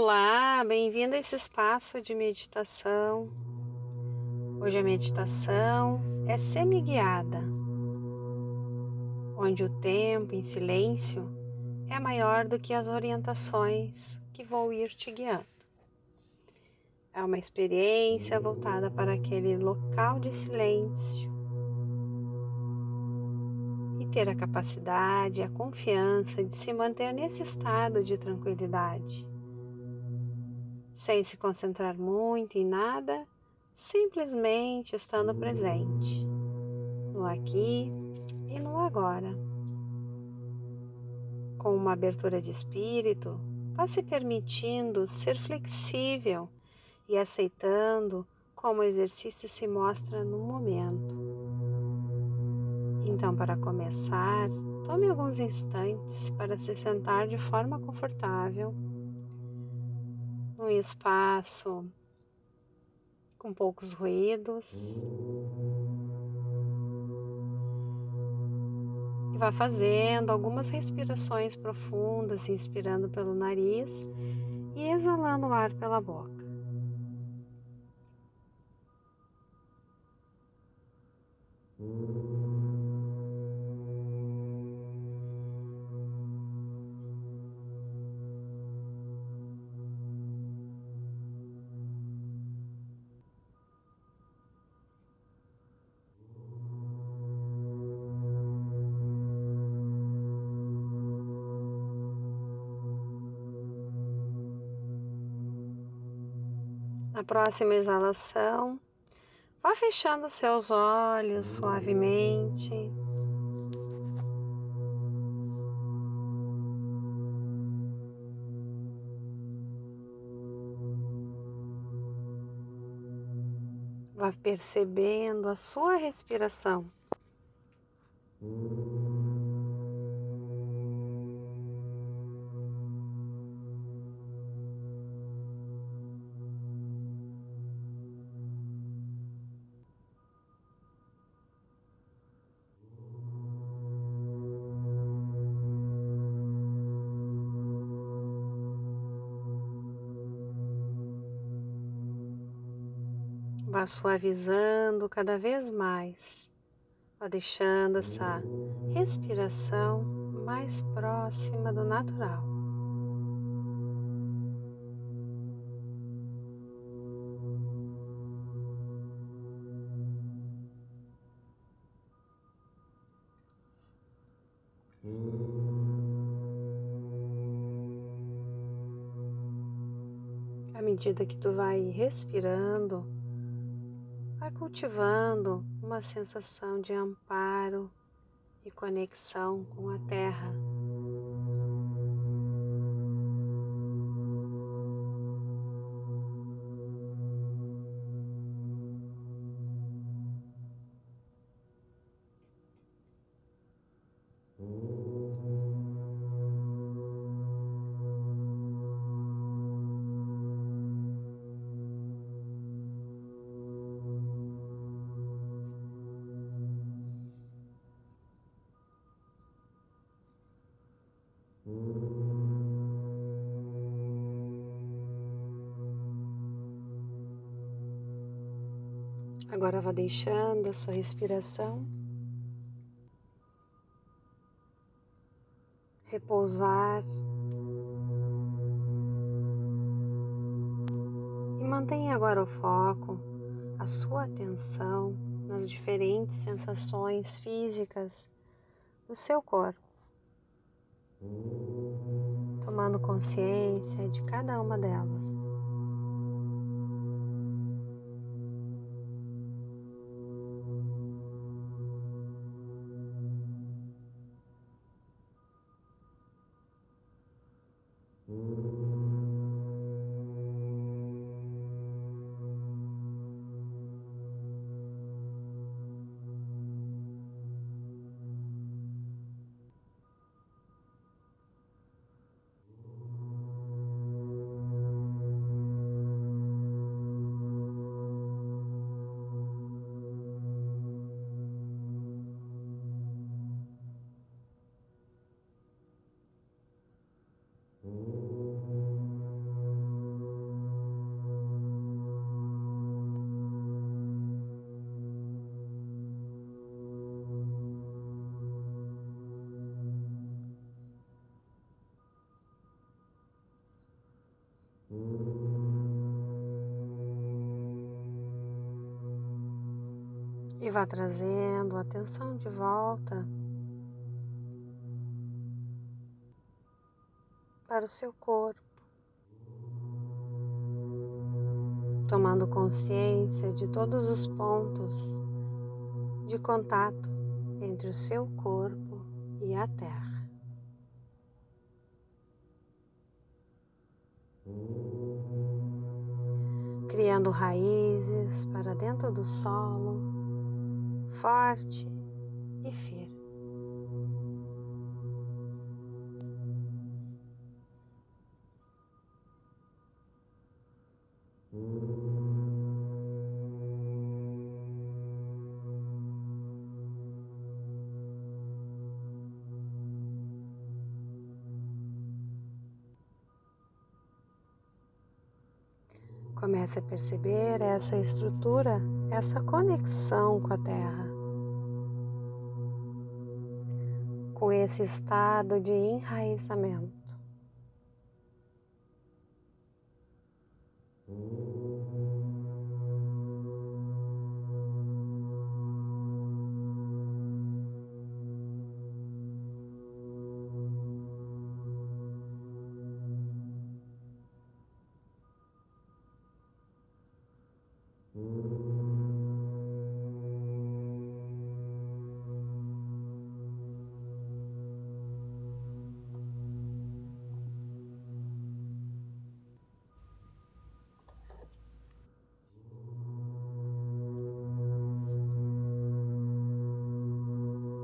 Olá, bem-vindo a esse espaço de meditação. Hoje a meditação é semi-guiada, onde o tempo em silêncio é maior do que as orientações que vou ir te guiando. É uma experiência voltada para aquele local de silêncio e ter a capacidade, a confiança de se manter nesse estado de tranquilidade sem se concentrar muito em nada, simplesmente estando presente no aqui e no agora. Com uma abertura de espírito, vá se permitindo ser flexível e aceitando como o exercício se mostra no momento. Então, para começar, tome alguns instantes para se sentar de forma confortável um espaço com poucos ruídos. E vá fazendo algumas respirações profundas, inspirando pelo nariz e exalando o ar pela boca. Na próxima exalação, vá fechando seus olhos suavemente. Vá percebendo a sua respiração. Vá suavizando cada vez mais, vá deixando essa respiração mais próxima do natural. À medida que tu vai respirando, vai cultivando uma sensação de amparo e conexão com a terra. Agora vá deixando a sua respiração. Repousar. E mantenha agora o foco, a sua atenção nas diferentes sensações físicas do seu corpo, tomando consciência de cada uma delas. E vá trazendo a atenção de volta para o seu corpo, tomando consciência de todos os pontos de contato entre o seu corpo e a terra. Criando raízes para dentro do solo, forte e firme. Comece a perceber essa estrutura, essa conexão com a Terra, com esse estado de enraizamento.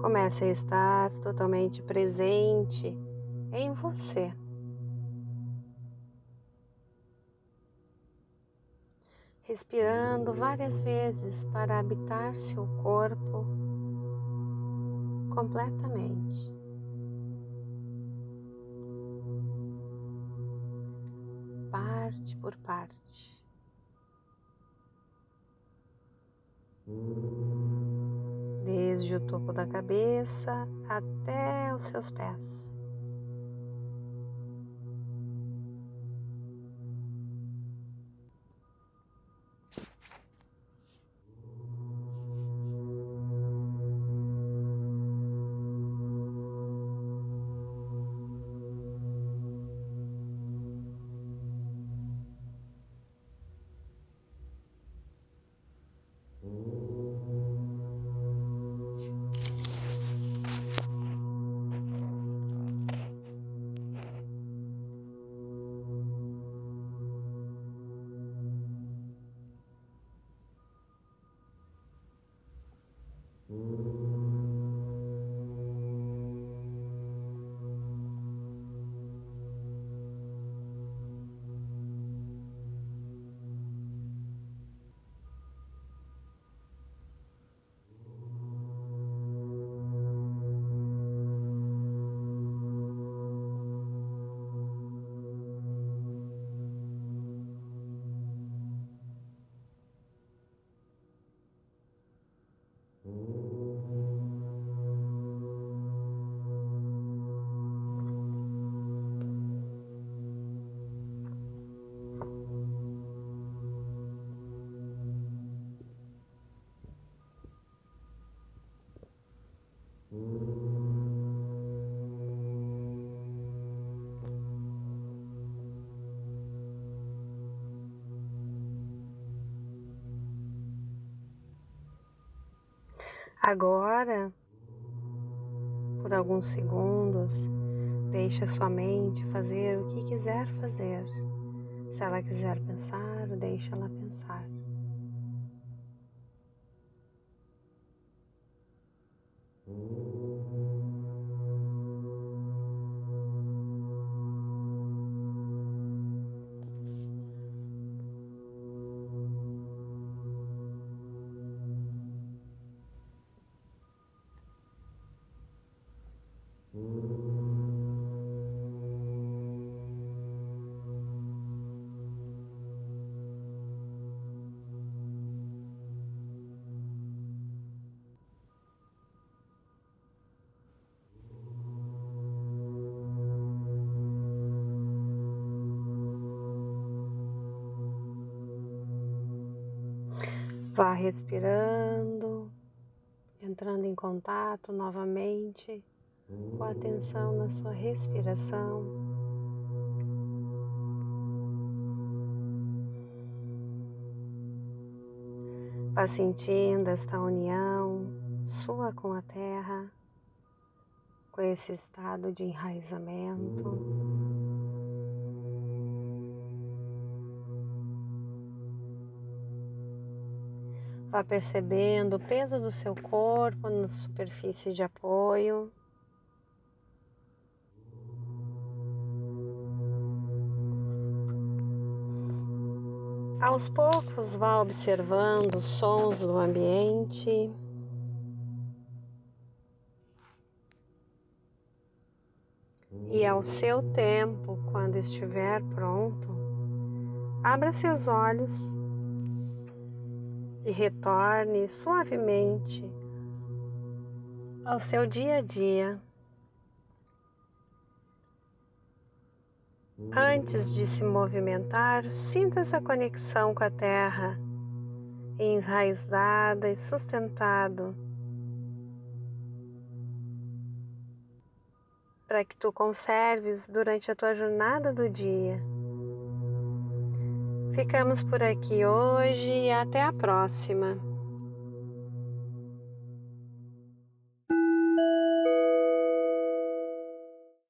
Comece a estar totalmente presente em você. Respirando várias vezes para habitar seu corpo completamente. Parte por parte desde o topo da cabeça até os seus pés. Agora, por alguns segundos, deixe sua mente fazer o que quiser fazer. Se ela quiser pensar, deixe ela pensar. Vá respirando entrando em contato novamente com a atenção na sua respiração. Vá sentindo esta união sua com a terra, com esse estado de enraizamento. Vá percebendo o peso do seu corpo na superfície de apoio. Aos poucos, vá observando os sons do ambiente. E ao seu tempo, quando estiver pronto, abra seus olhos e retorne suavemente ao seu dia a dia. Antes de se movimentar, sinta essa conexão com a terra, enraizada e sustentado, para que tu conserves durante a tua jornada do dia. Ficamos por aqui hoje e até a próxima.